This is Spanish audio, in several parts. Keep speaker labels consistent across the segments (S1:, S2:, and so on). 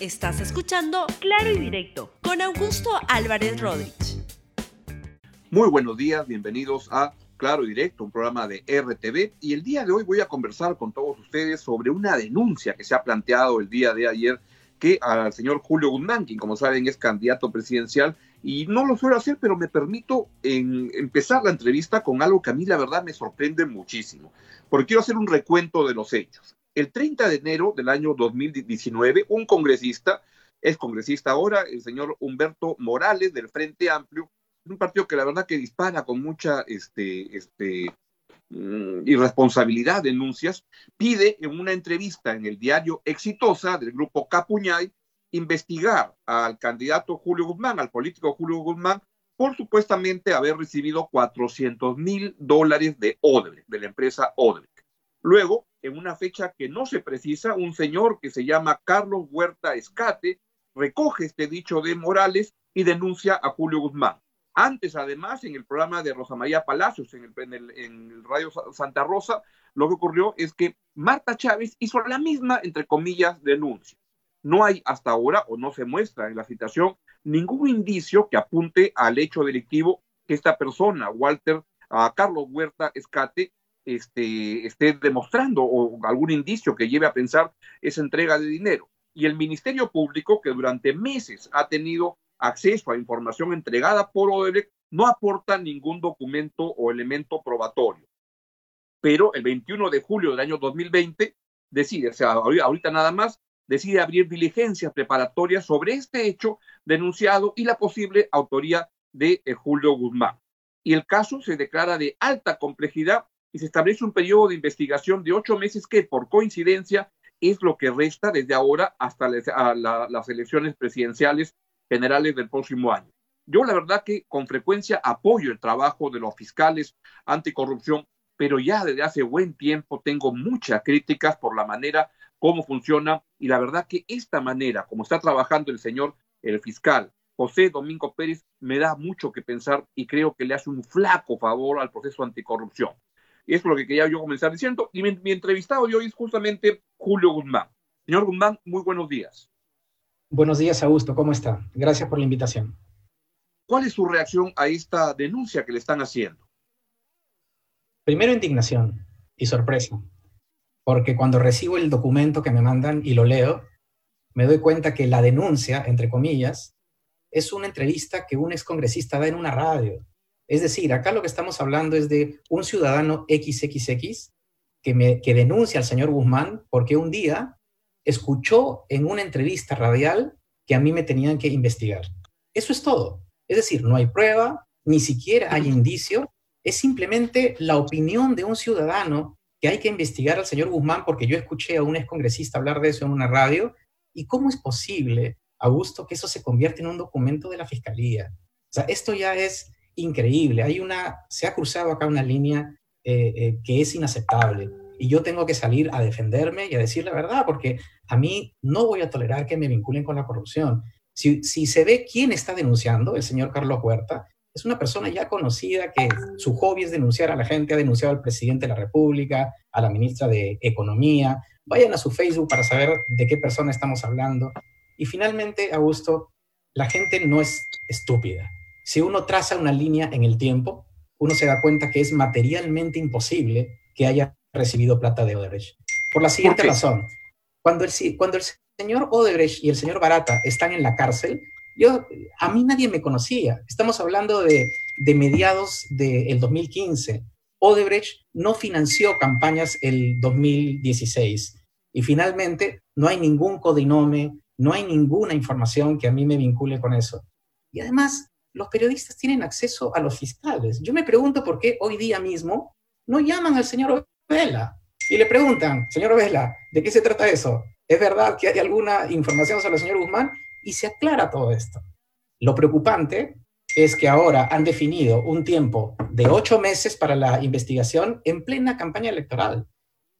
S1: Estás escuchando Claro y Directo con Augusto Álvarez Rodríguez.
S2: Muy buenos días, bienvenidos a Claro y Directo, un programa de RTV. Y el día de hoy voy a conversar con todos ustedes sobre una denuncia que se ha planteado el día de ayer que al señor Julio Guzmán, quien como saben es candidato presidencial, y no lo suelo hacer, pero me permito empezar la entrevista con algo que a mí la verdad me sorprende muchísimo, porque quiero hacer un recuento de los hechos. El 30 de enero del año 2019, un congresista, es congresista ahora, el señor Humberto Morales del Frente Amplio, un partido que la verdad que dispara con mucha este, este, mm, irresponsabilidad, denuncias, pide en una entrevista en el diario Exitosa del grupo Capuñay investigar al candidato Julio Guzmán, al político Julio Guzmán, por supuestamente haber recibido 400 mil dólares de Odebrecht, de la empresa Odebrecht. Luego, en una fecha que no se precisa, un señor que se llama Carlos Huerta Escate recoge este dicho de Morales y denuncia a Julio Guzmán. Antes, además, en el programa de Rosa María Palacios, en el, en Radio Santa Rosa, lo que ocurrió es que Marta Chávez hizo la misma, entre comillas, denuncia. No hay hasta ahora, o no se muestra en la citación, ningún indicio que apunte al hecho delictivo que esta persona, Walter a Carlos Huerta Escate, este, esté demostrando o algún indicio que lleve a pensar esa entrega de dinero. Y el Ministerio Público, que durante meses ha tenido acceso a información entregada por Odebrecht, no aporta ningún documento o elemento probatorio. Pero el 21 de julio del año 2020 decide, o sea, ahorita nada más, decide abrir diligencias preparatorias sobre este hecho denunciado y la posible autoría de eh, Julio Guzmán. Y el caso se declara de alta complejidad y se establece un periodo de investigación de ocho meses que, por coincidencia, es lo que resta desde ahora hasta las elecciones presidenciales generales del próximo año. Yo la verdad que con frecuencia apoyo el trabajo de los fiscales anticorrupción, pero ya desde hace buen tiempo tengo muchas críticas por la manera como funciona y la verdad que esta manera, como está trabajando el señor, el fiscal José Domingo Pérez, me da mucho que pensar y creo que le hace un flaco favor al proceso anticorrupción. Y es lo que quería yo comenzar diciendo. Y mi, entrevistado de hoy es justamente Julio Guzmán. Señor Guzmán, muy buenos días.
S3: Buenos días, Augusto. ¿Cómo está? Gracias por la invitación.
S2: ¿Cuál es su reacción a esta denuncia que le están haciendo?
S3: Primero, indignación y sorpresa, porque cuando recibo el documento que me mandan y lo leo, me doy cuenta que la denuncia, entre comillas, es una entrevista que un excongresista da en una radio. Es decir, acá lo que estamos hablando es de un ciudadano XXX que, denuncia al señor Guzmán porque un día escuchó en una entrevista radial que a mí me tenían que investigar. Eso es todo. Es decir, no hay prueba, ni siquiera hay indicio, es simplemente la opinión de un ciudadano que hay que investigar al señor Guzmán porque yo escuché a un excongresista hablar de eso en una radio. ¿Y cómo es posible, Augusto, que eso se convierte en un documento de la fiscalía? O sea, esto ya es increíble. Hay una, se ha cruzado acá una línea eh, eh, que es inaceptable. Y yo tengo que salir a defenderme y a decir la verdad, porque a mí no voy a tolerar que me vinculen con la corrupción. Si, si se ve quién está denunciando, el señor Carlos Huerta, es una persona ya conocida que su hobby es denunciar a la gente, ha denunciado al presidente de la República, a la ministra de Economía. Vayan a su Facebook para saber de qué persona estamos hablando. Y finalmente, Augusto, la gente no es estúpida. Si uno traza una línea en el tiempo, uno se da cuenta que es materialmente imposible que haya recibido plata de Odebrecht. Por la siguiente razón, cuando el, cuando el señor Odebrecht y el señor Barata están en la cárcel, yo, a mí nadie me conocía. Estamos hablando de, de mediados del 2015. Odebrecht no financió campañas el 2016. Y finalmente, no hay ningún codinome, no hay ninguna información que a mí me vincule con eso. Y además, los periodistas tienen acceso a los fiscales. Yo me pregunto por qué hoy día mismo no llaman al señor Vela y le preguntan, señor Vela, ¿de qué se trata eso? ¿Es verdad que hay alguna información sobre el señor Guzmán? Y se aclara todo esto. Lo preocupante es que ahora han definido un tiempo de ocho meses para la investigación en plena campaña electoral.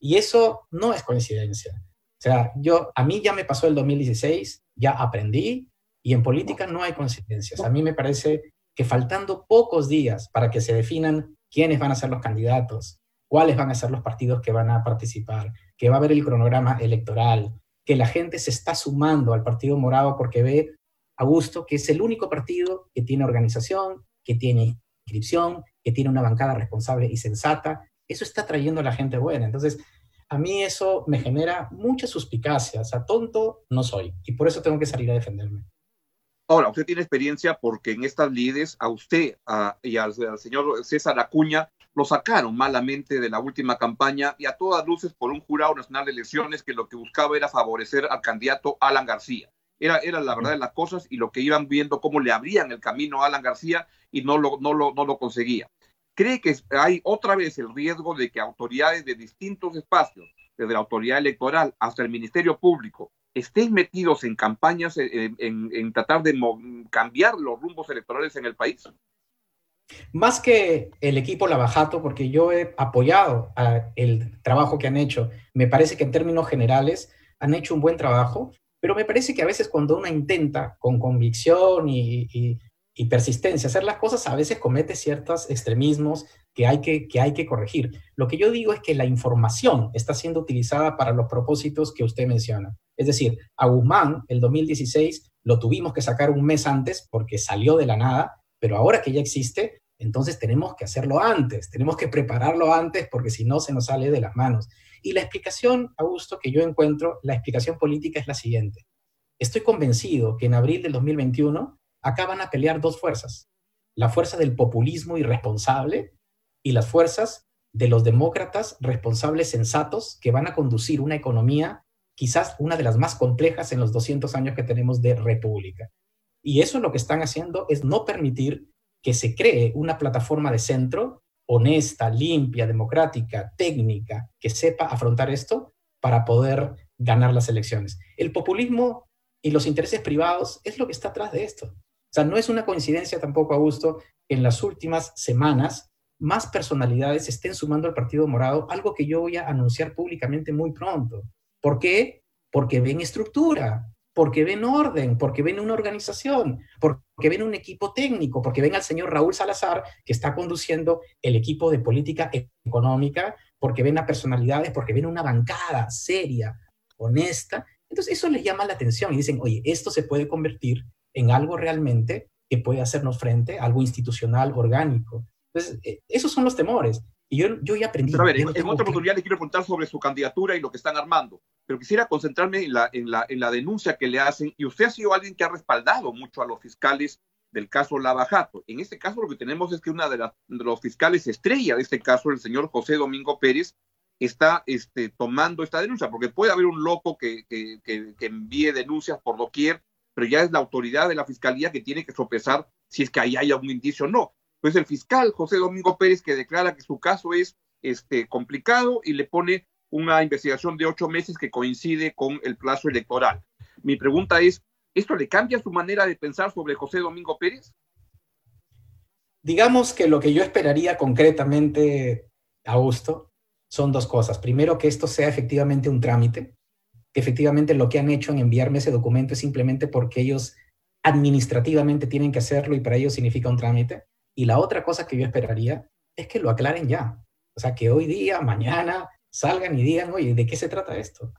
S3: Y eso no es coincidencia. O sea, yo, a mí ya me pasó el 2016, ya aprendí, y en política no hay coincidencias. A mí me parece que faltando pocos días para que se definan quiénes van a ser los candidatos, cuáles van a ser los partidos que van a participar, que va a haber el cronograma electoral, que la gente se está sumando al Partido Morado porque ve a gusto que es el único partido que tiene organización, que tiene inscripción, que tiene una bancada responsable y sensata. Eso está trayendo a la gente buena. Entonces, a mí eso me genera mucha suspicacia. O sea, tonto no soy. Y por eso tengo que salir a defenderme.
S2: Ahora, usted tiene experiencia porque en estas lides a usted y al, señor César Acuña lo sacaron malamente de la última campaña y a todas luces por un jurado nacional de elecciones que lo que buscaba era favorecer al candidato Alan García. Era, era la verdad de las cosas y lo que iban viendo cómo le abrían el camino a Alan García y no lo, no lo, no lo conseguía. ¿Cree que hay otra vez el riesgo de que autoridades de distintos espacios, desde la autoridad electoral hasta el Ministerio Público, estén metidos en campañas, en, en, tratar de cambiar los rumbos electorales en el país?
S3: Más que el equipo Lavajato, porque yo he apoyado el trabajo que han hecho, me parece que en términos generales han hecho un buen trabajo, pero me parece que a veces cuando uno intenta con convicción y, persistencia hacer las cosas, a veces comete ciertos extremismos que hay que hay que corregir. Lo que yo digo es que la información está siendo utilizada para los propósitos que usted menciona. Es decir, a Guzmán, el 2016, lo tuvimos que sacar un mes antes porque salió de la nada, pero ahora que ya existe, entonces tenemos que hacerlo antes, tenemos que prepararlo antes porque si no se nos sale de las manos. Y la explicación, Augusto, que yo encuentro, la explicación política es la siguiente. Estoy convencido que en abril del 2021 acá van a pelear dos fuerzas. La fuerza del populismo irresponsable y las fuerzas de los demócratas responsables sensatos que van a conducir una economía quizás una de las más complejas en los 200 años que tenemos de república. Y eso lo que están haciendo es no permitir que se cree una plataforma de centro honesta, limpia, democrática, técnica, que sepa afrontar esto para poder ganar las elecciones. El populismo y los intereses privados es lo que está atrás de esto. O sea, no es una coincidencia tampoco, Augusto, que en las últimas semanas más personalidades estén sumando al Partido Morado, algo que yo voy a anunciar públicamente muy pronto. ¿Por qué? Porque ven estructura, porque ven orden, porque ven una organización, porque ven un equipo técnico, porque ven al señor Raúl Salazar que está conduciendo el equipo de política económica, porque ven a personalidades, porque ven una bancada seria, honesta. Entonces eso les llama la atención y dicen, oye, esto se puede convertir en algo realmente que puede hacernos frente, algo institucional, orgánico. Entonces, eh, esos son los temores. Y yo, yo ya aprendí.
S2: Pero a ver, en, otra oportunidad le quiero preguntar sobre su candidatura y lo que están armando, pero quisiera concentrarme en la, en, la, en la denuncia que le hacen. Y usted ha sido alguien que ha respaldado mucho a los fiscales del caso Lavajato. En este caso lo que tenemos es que una de, de los fiscales estrella de este caso, el señor José Domingo Pérez, está este, tomando esta denuncia, porque puede haber un loco que, que, que, que, envíe denuncias por doquier, pero ya es la autoridad de la fiscalía que tiene que sopesar si es que ahí hay algún indicio o no pues el fiscal José Domingo Pérez que declara que su caso es este, complicado y le pone una investigación de ocho meses que coincide con el plazo electoral. Mi pregunta es, ¿esto le cambia su manera de pensar sobre José Domingo Pérez?
S3: Digamos que lo que yo esperaría concretamente, Augusto, son dos cosas. Primero, que esto sea efectivamente un trámite, que efectivamente lo que han hecho en enviarme ese documento es simplemente porque ellos administrativamente tienen que hacerlo y para ellos significa un trámite. Y la otra cosa que yo esperaría es que lo aclaren ya. O sea, que hoy día, mañana, salgan y digan, oye, ¿de qué se trata esto?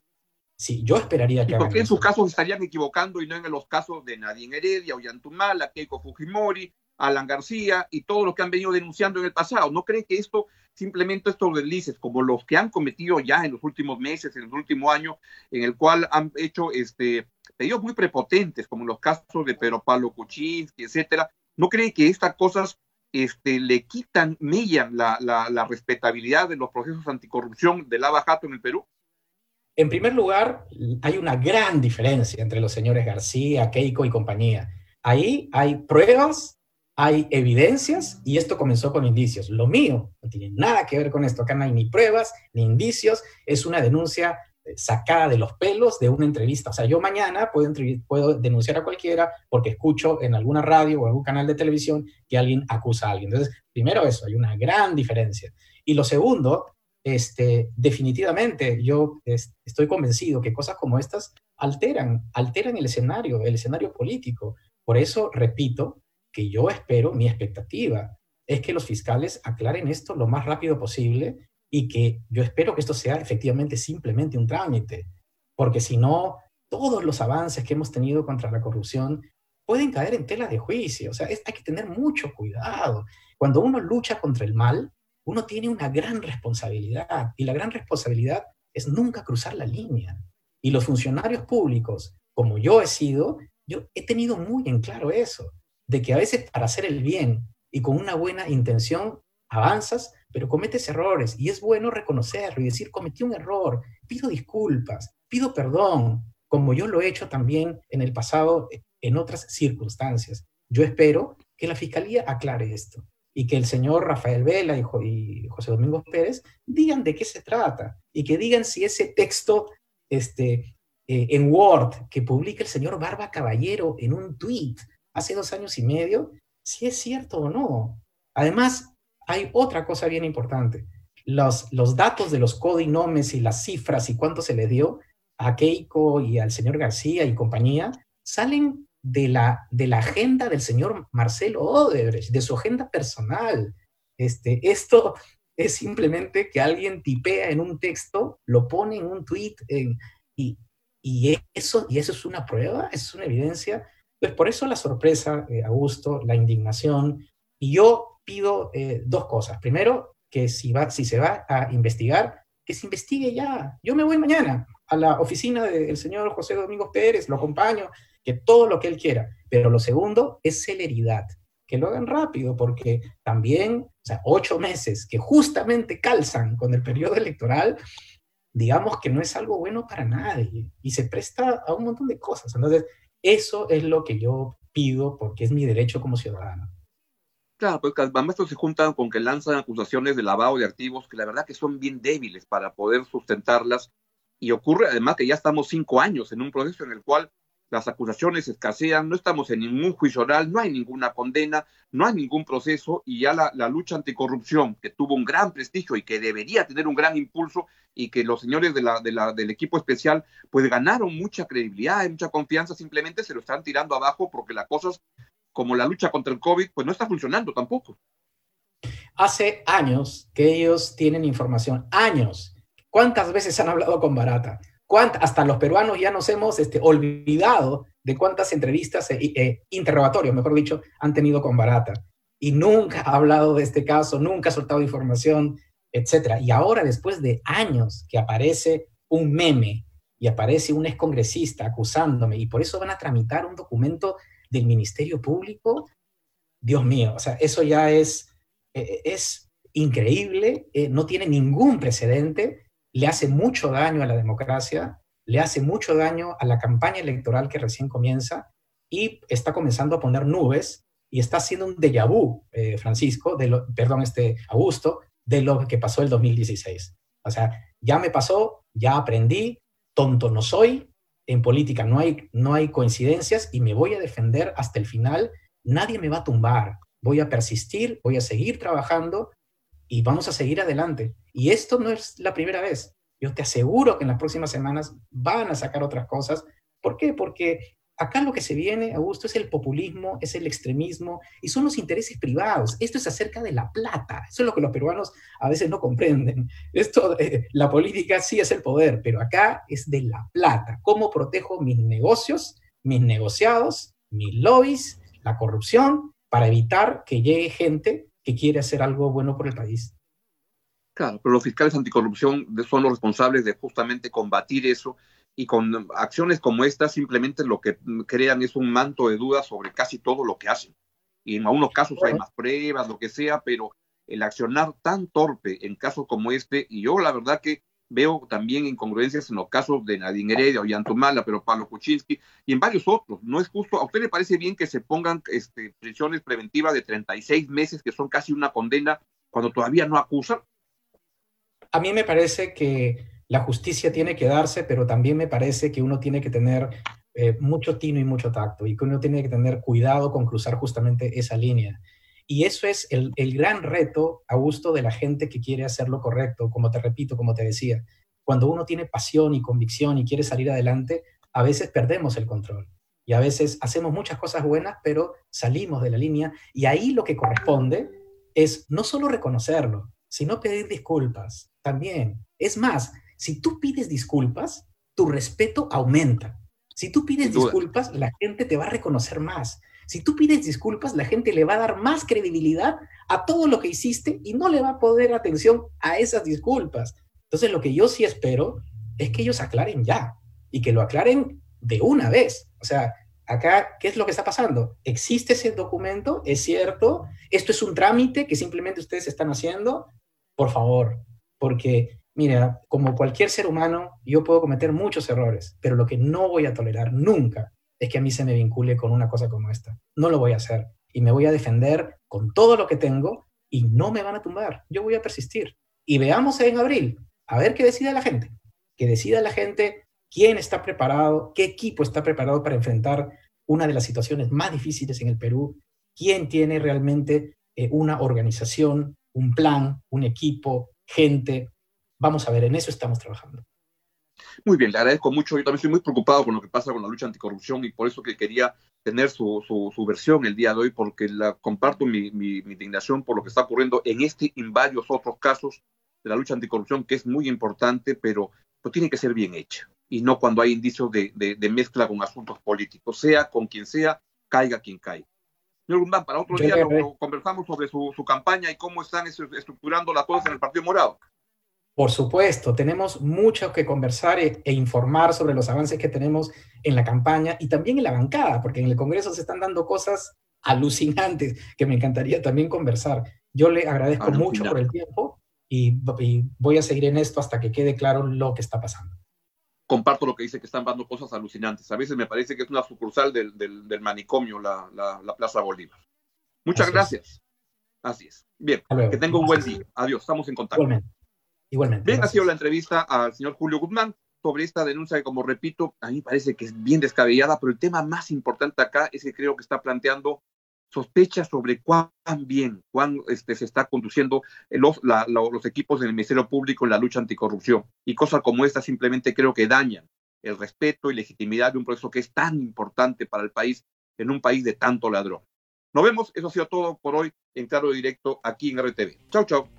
S3: Sí, yo esperaría que...
S2: ¿Y por qué en sus casos estarían equivocando y no en los casos de Nadine Heredia, Ollantumala, Keiko Fujimori, Alan García y todos los que han venido denunciando en el pasado? ¿No creen que esto, simplemente estos deslices, como los que han cometido ya en los últimos meses, en el último año, en el cual han hecho este, pedidos muy prepotentes, como los casos de Pedro Pablo Kuczynski, etcétera, ¿no creen que estas cosas este, le quitan, millan la, la, respetabilidad de los procesos anticorrupción de Lava Jato en el Perú?
S3: En primer lugar, hay una gran diferencia entre los señores García, Keiko y compañía. Ahí hay pruebas, hay evidencias y esto comenzó con indicios. Lo mío no tiene nada que ver con esto. Acá no hay ni pruebas ni indicios. Es una denuncia sacada de los pelos de una entrevista. O sea, yo mañana puedo, denunciar a cualquiera porque escucho en alguna radio o algún canal de televisión que alguien acusa a alguien. Entonces, primero eso, hay una gran diferencia. Y lo segundo, este, definitivamente yo estoy convencido que cosas como estas alteran, alteran el escenario, el escenario político. Por eso, repito, que yo espero, mi expectativa es que los fiscales aclaren esto lo más rápido posible y que yo espero que esto sea efectivamente simplemente un trámite, porque si no, todos los avances que hemos tenido contra la corrupción pueden caer en tela de juicio. O sea, hay que tener mucho cuidado. Cuando uno lucha contra el mal, uno tiene una gran responsabilidad y la gran responsabilidad es nunca cruzar la línea. Y los funcionarios públicos, como yo he sido, yo he tenido muy en claro eso, de que a veces para hacer el bien y con una buena intención avanzas, pero cometes errores y es bueno reconocerlo y decir, cometí un error, pido disculpas, pido perdón, como yo lo he hecho también en el pasado en otras circunstancias. Yo espero que la Fiscalía aclare esto y que el señor Rafael Vela y, José Domingo Pérez digan de qué se trata y que digan si ese texto este, eh, en Word que publica el señor Barba Caballero en un tweet hace dos años y medio, si es cierto o no. Además, hay otra cosa bien importante. Los, datos de los codinomes y las cifras y cuánto se le dio a Keiko y al señor García y compañía salen de la, de la agenda del señor Marcelo Odebrecht, de su agenda personal. Este, esto es simplemente que alguien tipea en un texto, lo pone en un tweet y, y, eso, y eso es una prueba, es una evidencia. Pues por eso la sorpresa, eh, Augusto, la indignación. Y yo pido eh, dos cosas. Primero, que si, va, si se va a investigar, que se investigue ya. Yo me voy mañana a la oficina del señor José Domingos Pérez, lo acompaño, que todo lo que él quiera. Pero lo segundo es celeridad, que lo hagan rápido, porque también, o sea, ocho meses que justamente calzan con el periodo electoral, digamos que no es algo bueno para nadie y se presta a un montón de cosas. Entonces, eso es lo que yo pido porque es mi derecho como ciudadano.
S2: Claro, pues esto se juntan con que lanzan acusaciones de lavado de activos que la verdad que son bien débiles para poder sustentarlas. Y ocurre además que ya estamos cinco años en un proceso en el cual las acusaciones escasean, no estamos en ningún juicio oral, no hay ninguna condena, no hay ningún proceso y ya la, lucha anticorrupción, que tuvo un gran prestigio y que debería tener un gran impulso y que los señores de la, del equipo especial pues ganaron mucha credibilidad y mucha confianza, simplemente se lo están tirando abajo porque las cosas como la lucha contra el COVID pues no está funcionando tampoco.
S3: Hace años que ellos tienen información, años. ¿Cuántas veces han hablado con Barata? hasta los peruanos ya nos hemos este, olvidado de cuántas entrevistas e, e, interrogatorios, mejor dicho, han tenido con Barata. Y nunca ha hablado de este caso, nunca ha soltado información, etc. Y ahora, después de años que aparece un meme y aparece un excongresista acusándome, y por eso van a tramitar un documento del Ministerio Público, Dios mío, o sea, eso ya es, e, e, es increíble, eh, no tiene ningún precedente le hace mucho daño a la democracia, le hace mucho daño a la campaña electoral que recién comienza y está comenzando a poner nubes y está haciendo un déjà vu, eh, Francisco, de lo, perdón, este Augusto, de lo que pasó el 2016. O sea, ya me pasó, ya aprendí, tonto no soy, en política no hay, no hay coincidencias y me voy a defender hasta el final, nadie me va a tumbar, voy a persistir, voy a seguir trabajando y vamos a seguir adelante. Y esto no es la primera vez. Yo te aseguro que en las próximas semanas van a sacar otras cosas. ¿Por qué? Porque acá lo que se viene, Augusto, es el populismo, es el extremismo y son los intereses privados. Esto es acerca de la plata. Eso es lo que los peruanos a veces no comprenden. Esto, la política sí es el poder, pero acá es de la plata. ¿Cómo protejo mis negocios, mis negociados, mis lobbies, la corrupción, para evitar que llegue gente que quiere hacer algo bueno por el país.
S2: Claro, pero los fiscales anticorrupción son los responsables de justamente combatir eso y con acciones como esta simplemente lo que crean es un manto de dudas sobre casi todo lo que hacen. Y en algunos casos hay más pruebas, lo que sea, pero el accionar tan torpe en casos como este, y yo la verdad que veo también incongruencias en los casos de Nadine Heredia o Yantumala, pero Pablo Kuczynski y en varios otros. No es justo. ¿A usted le parece bien que se pongan este, prisiones preventivas de 36 meses, que son casi una condena, cuando todavía no acusan?
S3: A mí me parece que la justicia tiene que darse, pero también me parece que uno tiene que tener eh, mucho tino y mucho tacto y que uno tiene que tener cuidado con cruzar justamente esa línea. Y eso es el, gran reto, a gusto de la gente que quiere hacer lo correcto, como te repito, como te decía. Cuando uno tiene pasión y convicción y quiere salir adelante, a veces perdemos el control. Y a veces hacemos muchas cosas buenas, pero salimos de la línea. Y ahí lo que corresponde es no solo reconocerlo, sino pedir disculpas también. Es más, si tú pides disculpas, tu respeto aumenta. Si tú pides disculpas, la gente te va a reconocer más. Si tú pides disculpas, la gente le va a dar más credibilidad a todo lo que hiciste y no le va a poder atención a esas disculpas. Entonces, lo que yo sí espero es que ellos aclaren ya y que lo aclaren de una vez. O sea, acá, ¿qué es lo que está pasando? ¿Existe ese documento? ¿Es cierto? ¿Esto es un trámite que simplemente ustedes están haciendo? Por favor, porque, mira, como cualquier ser humano, yo puedo cometer muchos errores, pero lo que no voy a tolerar nunca es que a mí se me vincule con una cosa como esta. No lo voy a hacer y me voy a defender con todo lo que tengo y no me van a tumbar. Yo voy a persistir. Y veamos en abril, a ver qué decide la gente. Que decida la gente quién está preparado, qué equipo está preparado para enfrentar una de las situaciones más difíciles en el Perú, quién tiene realmente eh, una organización, un plan, un equipo, gente. Vamos a ver, en eso estamos trabajando.
S2: Muy bien, le agradezco mucho. Yo también estoy muy preocupado con lo que pasa con la lucha anticorrupción y por eso que quería tener su, su, versión el día de hoy, porque la, comparto mi, mi, indignación por lo que está ocurriendo en este y en varios otros casos de la lucha anticorrupción, que es muy importante, pero pues, tiene que ser bien hecha y no cuando hay indicios de, de, mezcla con asuntos políticos, sea con quien sea, caiga quien caiga. Señor Guzmán, para otro día conversamos sobre su, su, campaña y cómo están estructurando las cosas en el Partido Morado.
S3: Por supuesto, tenemos mucho que conversar e, e, informar sobre los avances que tenemos en la campaña y también en la bancada, porque en el Congreso se están dando cosas alucinantes que me encantaría también conversar. Yo le agradezco mucho por el tiempo y, voy a seguir en esto hasta que quede claro lo que está pasando.
S2: Comparto lo que dice que están dando cosas alucinantes. A veces me parece que es una sucursal del, del, manicomio, la, la, Plaza Bolívar. Muchas gracias. Así es. Bien, que tenga un buen día. Adiós, estamos en contacto.
S3: Igualmente.
S2: Bien, ha sido la entrevista al señor Julio Guzmán sobre esta denuncia que, como repito, a mí parece que es bien descabellada, pero el tema más importante acá es que creo que está planteando sospechas sobre cuán bien, cuán este, se está conduciendo los, los equipos del Ministerio Público en la lucha anticorrupción. Y cosas como esta simplemente creo que dañan el respeto y legitimidad de un proceso que es tan importante para el país en un país de tanto ladrón. Nos vemos, eso ha sido todo por hoy en Claro Directo aquí en RTV. Chau, chau.